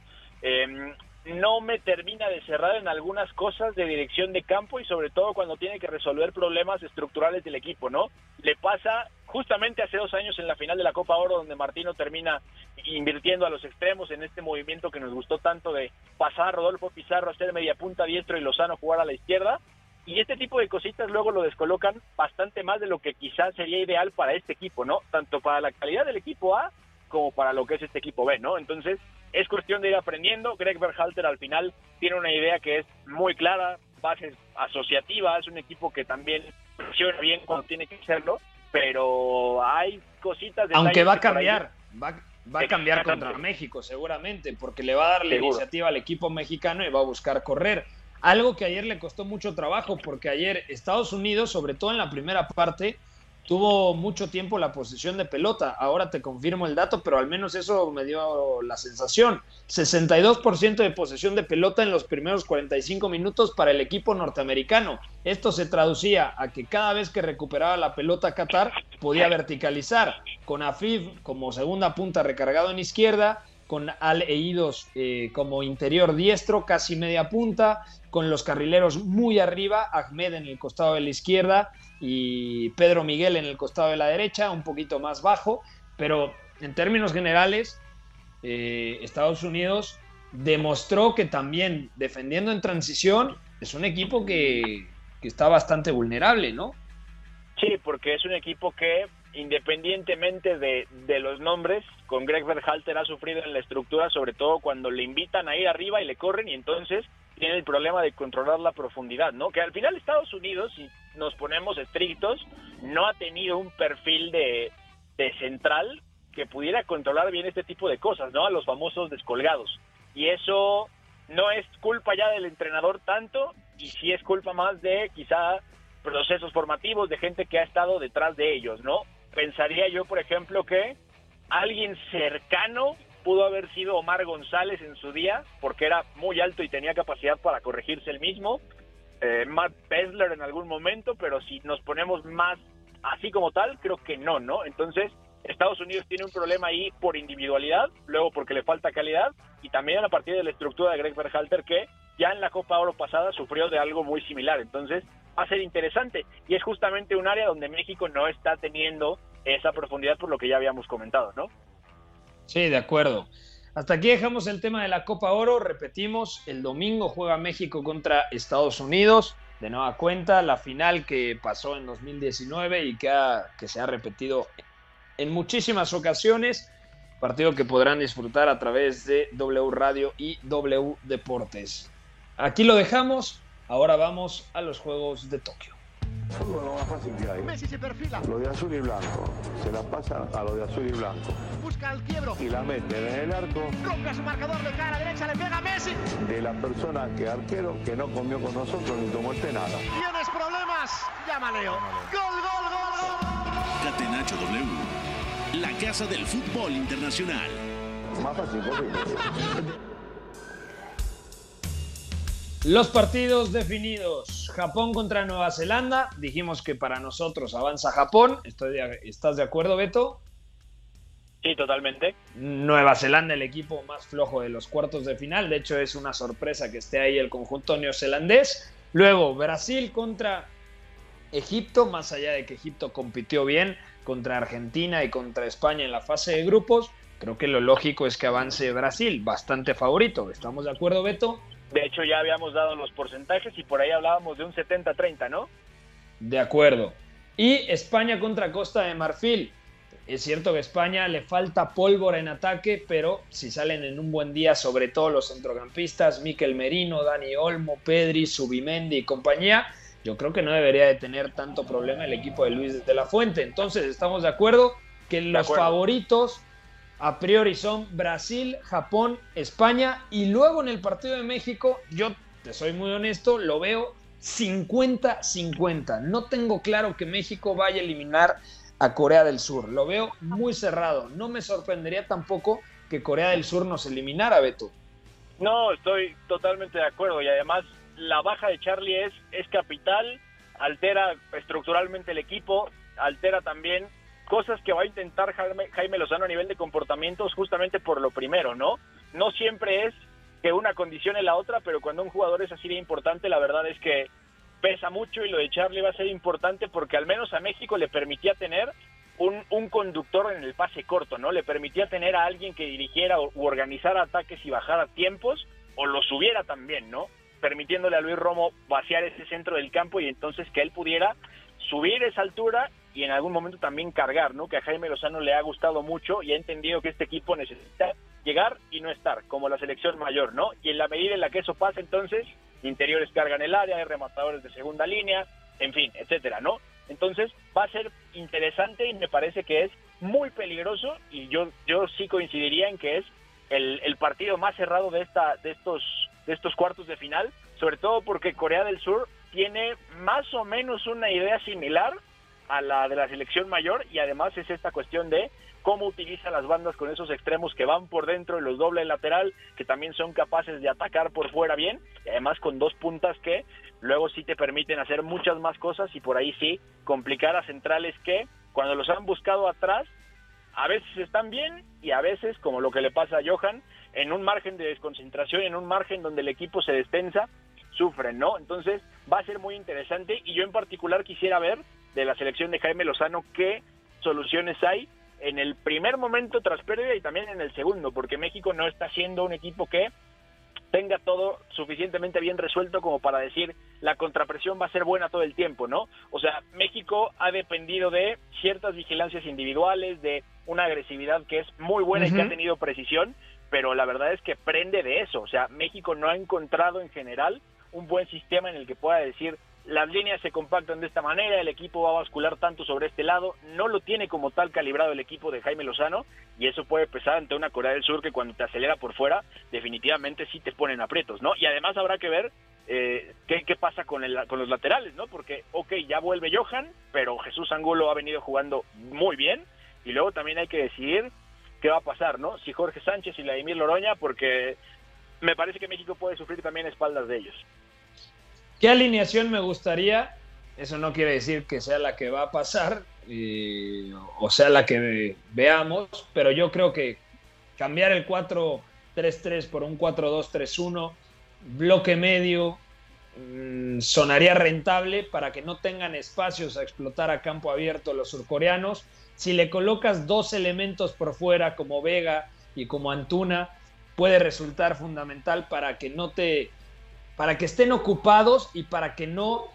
eh, no me termina de cerrar en algunas cosas de dirección de campo y sobre todo cuando tiene que resolver problemas estructurales del equipo, ¿no? Le pasa justamente hace dos años en la final de la Copa Oro donde Martino termina invirtiendo a los extremos en este movimiento que nos gustó tanto de pasar a Rodolfo Pizarro a ser media punta diestro y Lozano jugar a la izquierda y este tipo de cositas luego lo descolocan bastante más de lo que quizás sería ideal para este equipo, ¿no? Tanto para la calidad del equipo A como para lo que es este equipo B, ¿no? Entonces, es cuestión de ir aprendiendo. Greg Berhalter al final tiene una idea que es muy clara, base asociativa, es un equipo que también funciona bien cuando tiene que hacerlo, pero hay cositas... Aunque va a cambiar, va, va a cambiar contra México seguramente, porque le va a dar la iniciativa al equipo mexicano y va a buscar correr. Algo que ayer le costó mucho trabajo, porque ayer Estados Unidos, sobre todo en la primera parte, tuvo mucho tiempo la posesión de pelota. Ahora te confirmo el dato, pero al menos eso me dio la sensación. 62% de posesión de pelota en los primeros 45 minutos para el equipo norteamericano. Esto se traducía a que cada vez que recuperaba la pelota Qatar podía verticalizar, con Afif como segunda punta recargado en izquierda, con Al Eidos eh, como interior diestro, casi media punta, con los carrileros muy arriba, Ahmed en el costado de la izquierda y Pedro Miguel en el costado de la derecha, un poquito más bajo, pero en términos generales, eh, Estados Unidos demostró que también defendiendo en transición es un equipo que, que está bastante vulnerable, ¿no? Sí, porque es un equipo que independientemente de, de, los nombres, con Greg Berhalter ha sufrido en la estructura, sobre todo cuando le invitan a ir arriba y le corren y entonces tiene el problema de controlar la profundidad, ¿no? Que al final Estados Unidos, si nos ponemos estrictos, no ha tenido un perfil de, de central que pudiera controlar bien este tipo de cosas, ¿no? A los famosos descolgados. Y eso no es culpa ya del entrenador tanto, y sí es culpa más de quizá procesos formativos de gente que ha estado detrás de ellos, ¿no? Pensaría yo, por ejemplo, que alguien cercano pudo haber sido Omar González en su día, porque era muy alto y tenía capacidad para corregirse el mismo. Eh, Matt Pesler en algún momento, pero si nos ponemos más así como tal, creo que no, ¿no? Entonces, Estados Unidos tiene un problema ahí por individualidad, luego porque le falta calidad, y también a partir de la estructura de Greg Berhalter, que ya en la Copa Oro pasada sufrió de algo muy similar. Entonces, va a ser interesante. Y es justamente un área donde México no está teniendo esa profundidad por lo que ya habíamos comentado, ¿no? Sí, de acuerdo. Hasta aquí dejamos el tema de la Copa Oro. Repetimos, el domingo juega México contra Estados Unidos. De nueva cuenta, la final que pasó en 2019 y que, que se ha repetido en muchísimas ocasiones. Partido que podrán disfrutar a través de W Radio y W Deportes. Aquí lo dejamos. Ahora vamos a los Juegos de Tokio. Fútbol lo más fácil que hay. Messi se perfila. Lo de azul y blanco. Se la pasa a lo de azul y blanco. Busca el quiebro. Y la mete en el arco. Rompe a su marcador de cara derecha, le pega a Messi. De la persona que arquero que no comió con nosotros ni tomó este nada. ¿Tienes problemas? Llama Leo. Gol, gol, gol, gol. Catenacho W. La casa del fútbol internacional. Más fácil posible. Los partidos definidos. Japón contra Nueva Zelanda. Dijimos que para nosotros avanza Japón. ¿Estás de acuerdo, Beto? Sí, totalmente. Nueva Zelanda, el equipo más flojo de los cuartos de final. De hecho, es una sorpresa que esté ahí el conjunto neozelandés. Luego, Brasil contra Egipto, más allá de que Egipto compitió bien contra Argentina y contra España en la fase de grupos. Creo que lo lógico es que avance Brasil, bastante favorito. ¿Estamos de acuerdo, Beto? De hecho, ya habíamos dado los porcentajes y por ahí hablábamos de un 70-30, ¿no? De acuerdo. Y España contra Costa de Marfil. Es cierto que a España le falta pólvora en ataque, pero si salen en un buen día, sobre todo los centrocampistas, Miquel Merino, Dani Olmo, Pedri, Subimendi y compañía, yo creo que no debería de tener tanto problema el equipo de Luis de la Fuente. Entonces, estamos de acuerdo que los favoritos a priori son Brasil, Japón, España y luego en el partido de México, yo te soy muy honesto, lo veo 50-50. No tengo claro que México vaya a eliminar a Corea del Sur. Lo veo muy cerrado. No me sorprendería tampoco que Corea del Sur nos eliminara, Beto. No, estoy totalmente de acuerdo y además la baja de Charlie es, es capital, altera estructuralmente el equipo, altera también cosas que va a intentar Jaime, Lozano a nivel de comportamientos justamente por lo primero, ¿no? No siempre es que una condicione la otra, pero cuando un jugador es así de importante, la verdad es que pesa mucho y lo de Charlie va a ser importante porque al menos a México le permitía tener un, conductor en el pase corto, ¿no? Le permitía tener a alguien que dirigiera u organizara ataques y bajara tiempos o lo subiera también, ¿no? Permitiéndole a Luis Romo vaciar ese centro del campo y entonces que él pudiera subir esa altura y en algún momento también cargar, ¿no? Que a Jaime Lozano le ha gustado mucho y ha entendido que este equipo necesita llegar y no estar, como la selección mayor, ¿no? Y en la medida en la que eso pasa, entonces, interiores cargan el área, hay rematadores de segunda línea, en fin, etcétera, ¿no? Entonces, va a ser interesante y me parece que es muy peligroso y yo, yo sí coincidiría en que es el, el partido más cerrado de, esta, de, estos, de estos cuartos de final, sobre todo porque Corea del Sur tiene más o menos una idea similar a la de la selección mayor y además es esta cuestión de cómo utiliza las bandas con esos extremos que van por dentro y los doble lateral, que también son capaces de atacar por fuera bien, y además con dos puntas que luego sí te permiten hacer muchas más cosas y por ahí sí complicar a centrales que cuando los han buscado atrás, a veces están bien y a veces, como lo que le pasa a Johan, en un margen de desconcentración, en un margen donde el equipo se destensa, sufren, ¿no? Entonces va a ser muy interesante y yo en particular quisiera ver de la selección de Jaime Lozano qué soluciones hay en el primer momento tras pérdida y también en el segundo, porque México no está siendo un equipo que tenga todo suficientemente bien resuelto como para decir la contrapresión va a ser buena todo el tiempo, ¿no? O sea, México ha dependido de ciertas vigilancias individuales, de una agresividad que es muy buena y que ha tenido precisión, pero la verdad es que prende de eso, o sea, México no ha encontrado en general un buen sistema en el que pueda decir las líneas se compactan de esta manera, el equipo va a bascular tanto sobre este lado, no lo tiene como tal calibrado el equipo de Jaime Lozano y eso puede pesar ante una Corea del Sur que cuando te acelera por fuera definitivamente sí te ponen aprietos, ¿no? Y además habrá que ver eh, qué, pasa con, el, con los laterales, ¿no? Porque, ok, ya vuelve Johan, pero Jesús Angulo ha venido jugando muy bien y luego también hay que decidir qué va a pasar, ¿no? Si Jorge Sánchez y Vladimir Loroña, porque me parece que México puede sufrir también espaldas de ellos. ¿Qué alineación me gustaría? Eso no quiere decir que sea la que va a pasar o sea la que veamos, pero yo creo que cambiar el 4-3-3 por un 4-2-3-1, bloque medio, mm, sonaría rentable para que no tengan espacios a explotar a campo abierto los surcoreanos. Si le colocas dos elementos por fuera como Vega y como Antuna, puede resultar fundamental para que no te para que estén ocupados y para que no,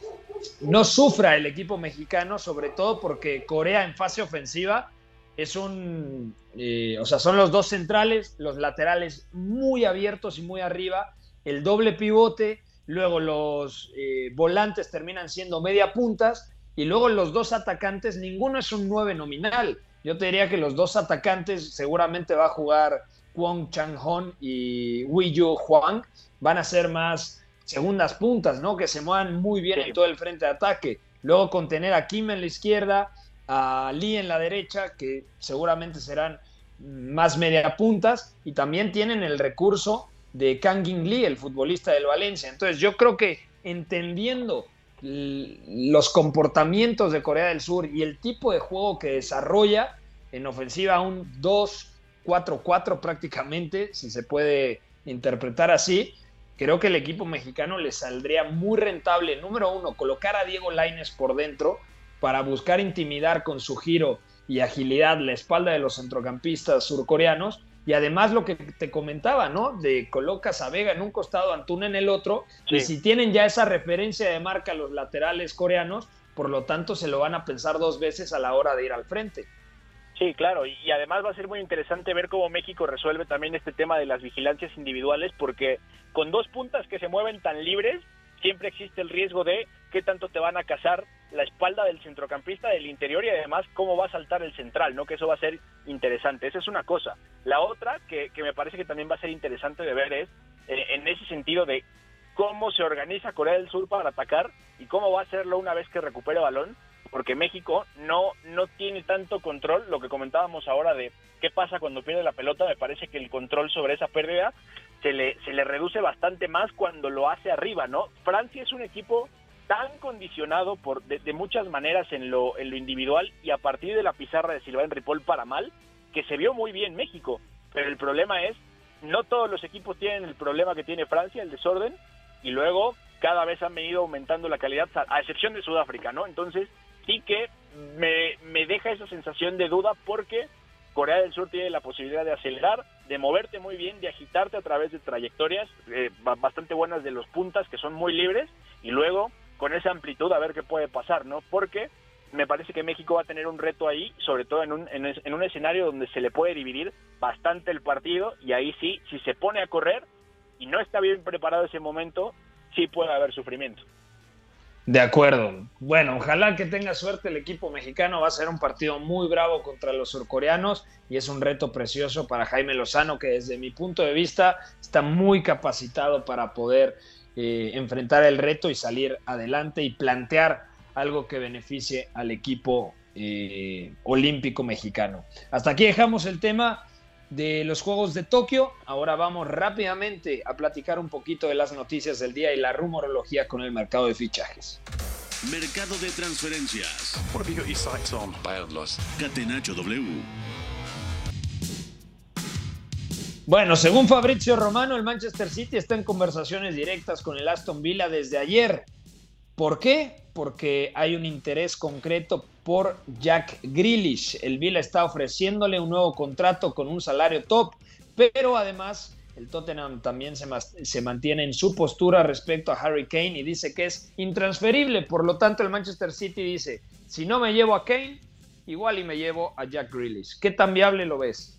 no sufra el equipo mexicano, sobre todo porque Corea en fase ofensiva es un, eh, o sea, son los dos centrales, los laterales muy abiertos y muy arriba, el doble pivote, luego los eh, volantes terminan siendo media puntas y luego los dos atacantes, ninguno es un 9 nominal. Yo te diría que los dos atacantes seguramente va a jugar Kwon Chang-hon y Wei Yu Huang, van a ser más segundas puntas, ¿no? Que se muevan muy bien en todo el frente de ataque. Luego contener a Kim en la izquierda, a Lee en la derecha, que seguramente serán más media puntas, y también tienen el recurso de Kang In Lee, el futbolista del Valencia. Entonces yo creo que entendiendo los comportamientos de Corea del Sur y el tipo de juego que desarrolla en ofensiva un 2-4-4 prácticamente, si se puede interpretar así, creo que el equipo mexicano le saldría muy rentable, número uno, colocar a Diego Laines por dentro para buscar intimidar con su giro y agilidad la espalda de los centrocampistas surcoreanos. Y además lo que te comentaba, ¿no? De colocas a Vega en un costado, Antuna en el otro, y si tienen ya esa referencia de marca los laterales coreanos, por lo tanto se lo van a pensar dos veces a la hora de ir al frente. Sí, claro, y además va a ser muy interesante ver cómo México resuelve también este tema de las vigilancias individuales, porque con dos puntas que se mueven tan libres, siempre existe el riesgo de qué tanto te van a cazar la espalda del centrocampista del interior y además cómo va a saltar el central, ¿no? Que eso va a ser interesante. Esa es una cosa. La otra que, que me parece que también va a ser interesante de ver es eh, en ese sentido de cómo se organiza Corea del Sur para atacar y cómo va a hacerlo una vez que recupere balón porque México no, no tiene tanto control, lo que comentábamos ahora de qué pasa cuando pierde la pelota, me parece que el control sobre esa pérdida se le, se le reduce bastante más cuando lo hace arriba, ¿no? Francia es un equipo tan condicionado por de, muchas maneras en lo, en lo individual y a partir de la pizarra de Silván Ripoll para mal, que se vio muy bien México, pero el problema es, no todos los equipos tienen el problema que tiene Francia, el desorden, y luego cada vez han venido aumentando la calidad, a excepción de Sudáfrica, ¿no? Entonces, sí que me, me deja esa sensación de duda porque Corea del Sur tiene la posibilidad de acelerar, de moverte muy bien, de agitarte a través de trayectorias eh, bastante buenas de los puntas que son muy libres y luego con esa amplitud a ver qué puede pasar, ¿no? Porque me parece que México va a tener un reto ahí, sobre todo en un, en un escenario donde se le puede dividir bastante el partido y ahí sí, si se pone a correr y no está bien preparado ese momento, sí puede haber sufrimiento. De acuerdo. Bueno, ojalá que tenga suerte el equipo mexicano. Va a ser un partido muy bravo contra los surcoreanos y es un reto precioso para Jaime Lozano, que desde mi punto de vista está muy capacitado para poder eh, enfrentar el reto y salir adelante y plantear algo que beneficie al equipo eh, olímpico mexicano. Hasta aquí dejamos el tema de los Juegos de Tokio. Ahora vamos rápidamente a platicar un poquito de las noticias del día y la rumorología con el mercado de fichajes. Mercado de transferencias. Catenacho W. Bueno, según Fabrizio Romano, el Manchester City está en conversaciones directas con el Aston Villa desde ayer. ¿Por qué? Porque hay un interés concreto por Jack Grealish. El Villa está ofreciéndole un nuevo contrato con un salario top, pero además el Tottenham también se, se, mantiene en su postura respecto a Harry Kane y dice que es intransferible. Por lo tanto, el Manchester City dice, si no me llevo a Kane, igual y me llevo a Jack Grealish. ¿Qué tan viable lo ves?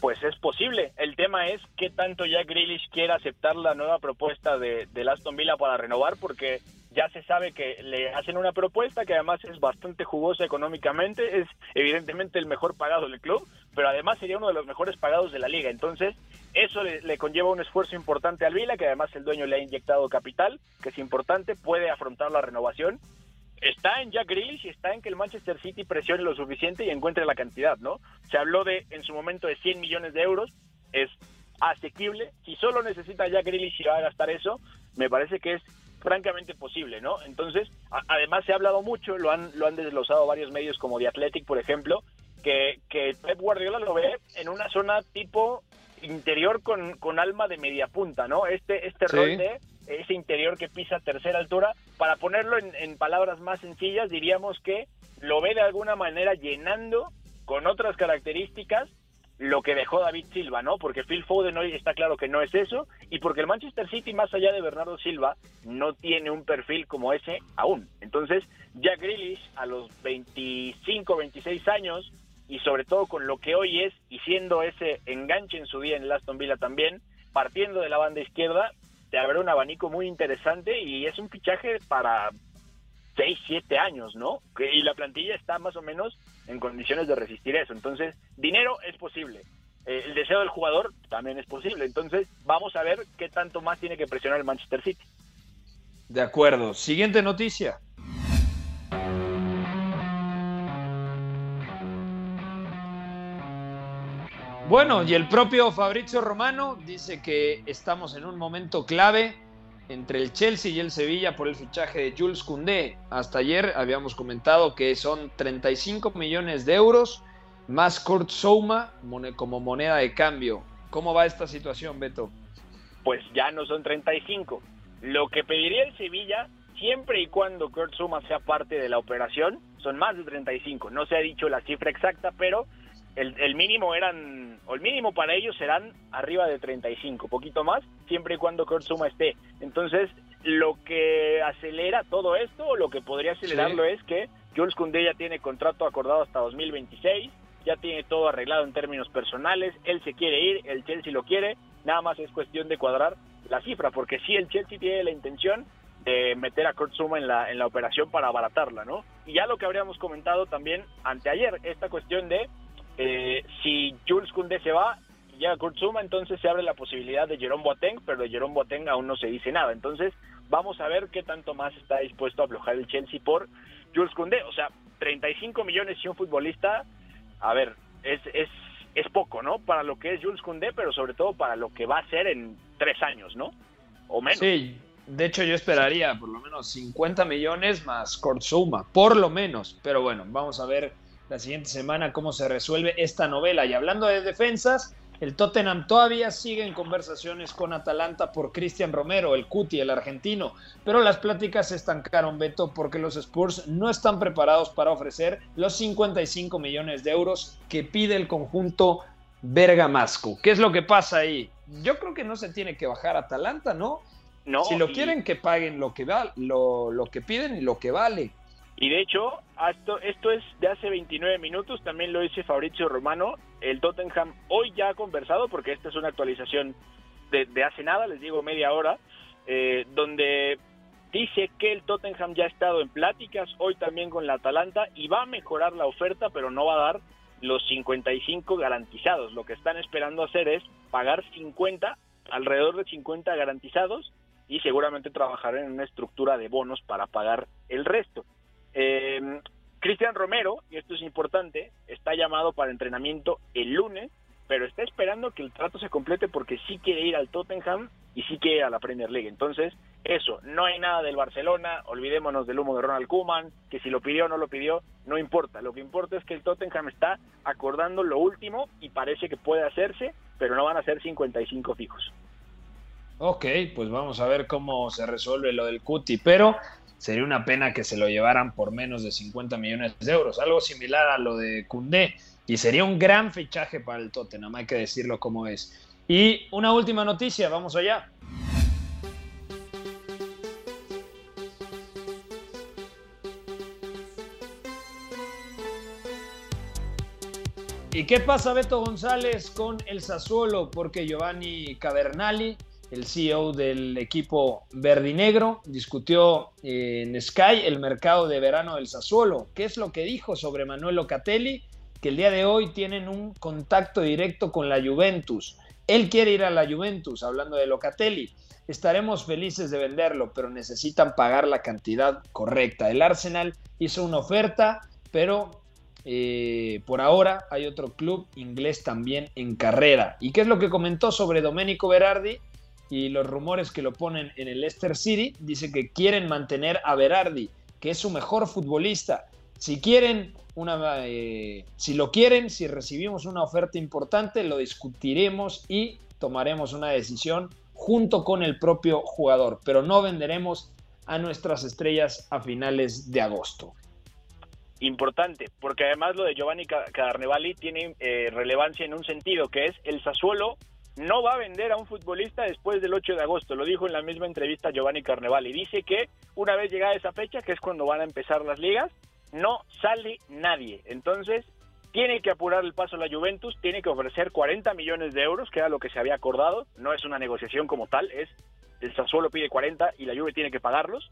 Pues es posible. El tema es qué tanto Jack Grealish quiere aceptar la nueva propuesta de, de Aston Villa para renovar, porque ya se sabe que le hacen una propuesta que además es bastante jugosa económicamente, es evidentemente el mejor pagado del club, pero además sería uno de los mejores pagados de la liga. Entonces, eso le, conlleva un esfuerzo importante al Vila, que además el dueño le ha inyectado capital, que es importante, puede afrontar la renovación. Está en Jack Grealish y está en que el Manchester City presione lo suficiente y encuentre la cantidad, ¿no? Se habló de, en su momento, de 100 millones de euros, es asequible. Si solo necesita Jack Grealish y va a gastar eso, me parece que es francamente posible, ¿no? Entonces, además se ha hablado mucho, lo han, lo han desglosado varios medios como The Athletic, por ejemplo, que, que Pep Guardiola lo ve en una zona tipo interior con, con alma de media punta, ¿no? Este, este rol de ese interior que pisa tercera altura, para ponerlo en, en palabras más sencillas, diríamos que lo ve de alguna manera llenando con otras características lo que dejó David Silva, ¿no? Porque Phil Foden hoy está claro que no es eso y porque el Manchester City, más allá de Bernardo Silva, no tiene un perfil como ese aún. Entonces, Jack Grealish a los 25, 26 años y sobre todo con lo que hoy es y siendo ese enganche en su día en el Aston Villa también, partiendo de la banda izquierda, te abre un abanico muy interesante y es un fichaje para 6, 7 años, ¿no? Y la plantilla está más o menos en condiciones de resistir eso. Entonces, dinero es posible. Eh, el deseo del jugador también es posible. Entonces, vamos a ver qué tanto más tiene que presionar el Manchester City. De acuerdo. Siguiente noticia. Bueno, y el propio Fabrizio Romano dice que estamos en un momento clave entre el Chelsea y el Sevilla por el fichaje de Jules Koundé. Hasta ayer habíamos comentado que son 35 millones de euros más Kurt Souma como moneda de cambio. ¿Cómo va esta situación, Beto? Pues ya no son 35. Lo que pediría el Sevilla, siempre y cuando Kurt Souma sea parte de la operación, son más de 35. No se ha dicho la cifra exacta, pero el, mínimo eran, o el mínimo para ellos serán arriba de 35, poquito más, siempre y cuando Kurt Suma esté. Entonces, lo que acelera todo esto, o lo que podría acelerarlo es que Jules Koundé ya tiene contrato acordado hasta 2026, ya tiene todo arreglado en términos personales, él se quiere ir, el Chelsea lo quiere, nada más es cuestión de cuadrar la cifra, porque si el Chelsea tiene la intención de meter a Kurt Suma en la, en la operación para abaratarla, ¿no? Y ya lo que habríamos comentado también anteayer, esta cuestión de eh, si Jules Koundé se va llega Kurt entonces se abre la posibilidad de Jerome Boateng, pero de Jerome Boateng aún no se dice nada. Entonces, vamos a ver qué tanto más está dispuesto a aflojar el Chelsea por Jules Koundé. O sea, 35 millones y un futbolista, a ver, es, es, es poco, ¿no? Para lo que es Jules Koundé, pero sobre todo para lo que va a ser en tres años, ¿no? O menos. Sí, de hecho yo esperaría por lo menos 50 millones más Kurt por lo menos. Pero bueno, vamos a ver la siguiente semana cómo se resuelve esta novela. Y hablando de defensas, el Tottenham todavía sigue en conversaciones con Atalanta por Cristian Romero, el Cuti, el argentino, pero las pláticas se estancaron, Beto, porque los Spurs no están preparados para ofrecer los 55 millones de euros que pide el conjunto bergamasco. ¿Qué es lo que pasa ahí? Yo creo que no se tiene que bajar Atalanta, ¿no? No, si lo quieren que paguen lo que va, lo, lo que piden y lo que vale. Y de hecho, esto, es de hace 29 minutos, también lo dice Fabrizio Romano. El Tottenham hoy ya ha conversado, porque esta es una actualización de, hace nada, les digo media hora, eh, donde dice que el Tottenham ya ha estado en pláticas hoy también con la Atalanta y va a mejorar la oferta, pero no va a dar los 55 garantizados. Lo que están esperando hacer es pagar 50, alrededor de 50 garantizados y seguramente trabajar en una estructura de bonos para pagar el resto. Eh, Cristian Romero, y esto es importante, está llamado para entrenamiento el lunes, pero está esperando que el trato se complete porque sí quiere ir al Tottenham y sí quiere ir a la Premier League. Entonces, eso, no hay nada del Barcelona, olvidémonos del humo de Ronald Koeman, que si lo pidió o no lo pidió, no importa. Lo que importa es que el Tottenham está acordando lo último y parece que puede hacerse, pero no van a ser 55 fijos. Ok, pues vamos a ver cómo se resuelve lo del Cuti, pero sería una pena que se lo llevaran por menos de 50 millones de euros, algo similar a lo de Cundé, y sería un gran fichaje para el Tottenham, hay que decirlo como es. Y una última noticia, vamos allá. ¿Y qué pasa, Beto González, con el Sassuolo? Porque Giovanni Cavernali, el CEO del equipo verdinegro, discutió en Sky el mercado de verano del Sassuolo. ¿Qué es lo que dijo sobre Manuel Locatelli? Que el día de hoy tienen un contacto directo con la Juventus. Él quiere ir a la Juventus, hablando de Locatelli. Estaremos felices de venderlo, pero necesitan pagar la cantidad correcta. El Arsenal hizo una oferta, pero eh, por ahora hay otro club inglés también en carrera. ¿Y qué es lo que comentó sobre Domenico Berardi y los rumores que lo ponen en el Leicester City? Dice que quieren mantener a Berardi, que es su mejor futbolista. Si quieren eh, si lo quieren, si recibimos una oferta importante, lo discutiremos y tomaremos una decisión junto con el propio jugador, pero no venderemos a nuestras estrellas a finales de agosto importante, porque además lo de Giovanni Carnevali tiene eh, relevancia en un sentido, que es el Sassuolo no va a vender a un futbolista después del 8 de agosto, lo dijo en la misma entrevista Giovanni Carnevali, dice que una vez llegada esa fecha, que es cuando van a empezar las ligas, no sale nadie, entonces tiene que apurar el paso la Juventus, tiene que ofrecer 40 millones de euros, que era lo que se había acordado, no es una negociación como tal, es el Sassuolo pide 40 y la Juve tiene que pagarlos,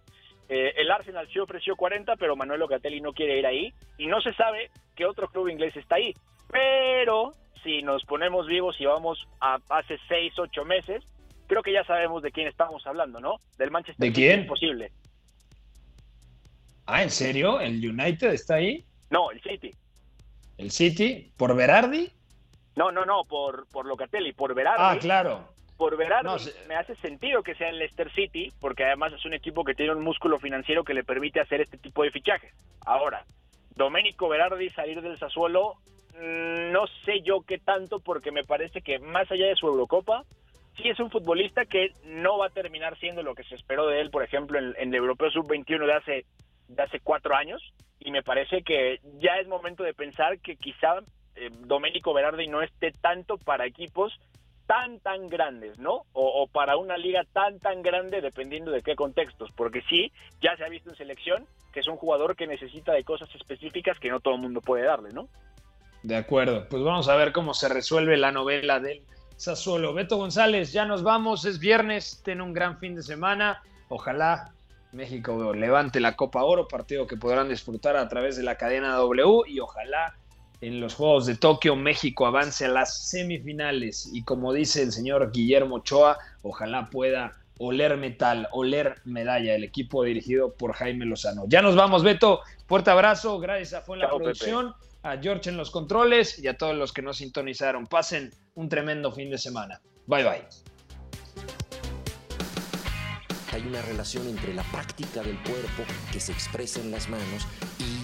eh, el Arsenal sí ofreció 40, pero Manuel Locatelli no quiere ir ahí. Y no se sabe qué otro club inglés está ahí. Pero si nos ponemos vivos y vamos a hace 6, 8 meses, creo que ya sabemos de quién estamos hablando, ¿no? Del Manchester ¿De quién? Posible. Ah, ¿en serio? ¿El United está ahí? No, el City. ¿El City? ¿Por Berardi? No, no, no, por, por Locatelli, por Berardi. Ah, claro por Berardi me hace sentido que sea en Leicester City, porque además es un equipo que tiene un músculo financiero que le permite hacer este tipo de fichajes. Ahora, Domenico Berardi salir del Sassuolo, mm, no sé yo qué tanto, porque me parece que más allá de su Eurocopa, sí es un futbolista que no va a terminar siendo lo que se esperó de él, por ejemplo, en, el Europeo Sub-21 de hace, de hace cuatro años, y me parece que ya es momento de pensar que quizá eh, Domenico Berardi no esté tanto para equipos tan, tan grandes, ¿no? O, para una liga tan, tan grande dependiendo de qué contextos, porque sí, ya se ha visto en selección que es un jugador que necesita de cosas específicas que no todo el mundo puede darle, ¿no? De acuerdo, pues vamos a ver cómo se resuelve la novela del Sassuolo. Beto González, ya nos vamos, es viernes, ten un gran fin de semana, ojalá México levante la Copa Oro, partido que podrán disfrutar a través de la cadena W y ojalá en los Juegos de Tokio, México avance a las semifinales y como dice el señor Guillermo Ochoa, ojalá pueda oler metal, oler medalla, el equipo dirigido por Jaime Lozano. Ya nos vamos, Beto. Fuerte abrazo, gracias a Fue la producción, a George en los controles y a todos los que nos sintonizaron. Pasen un tremendo fin de semana. Bye bye hay una relación entre la práctica del cuerpo que se expresa en las manos y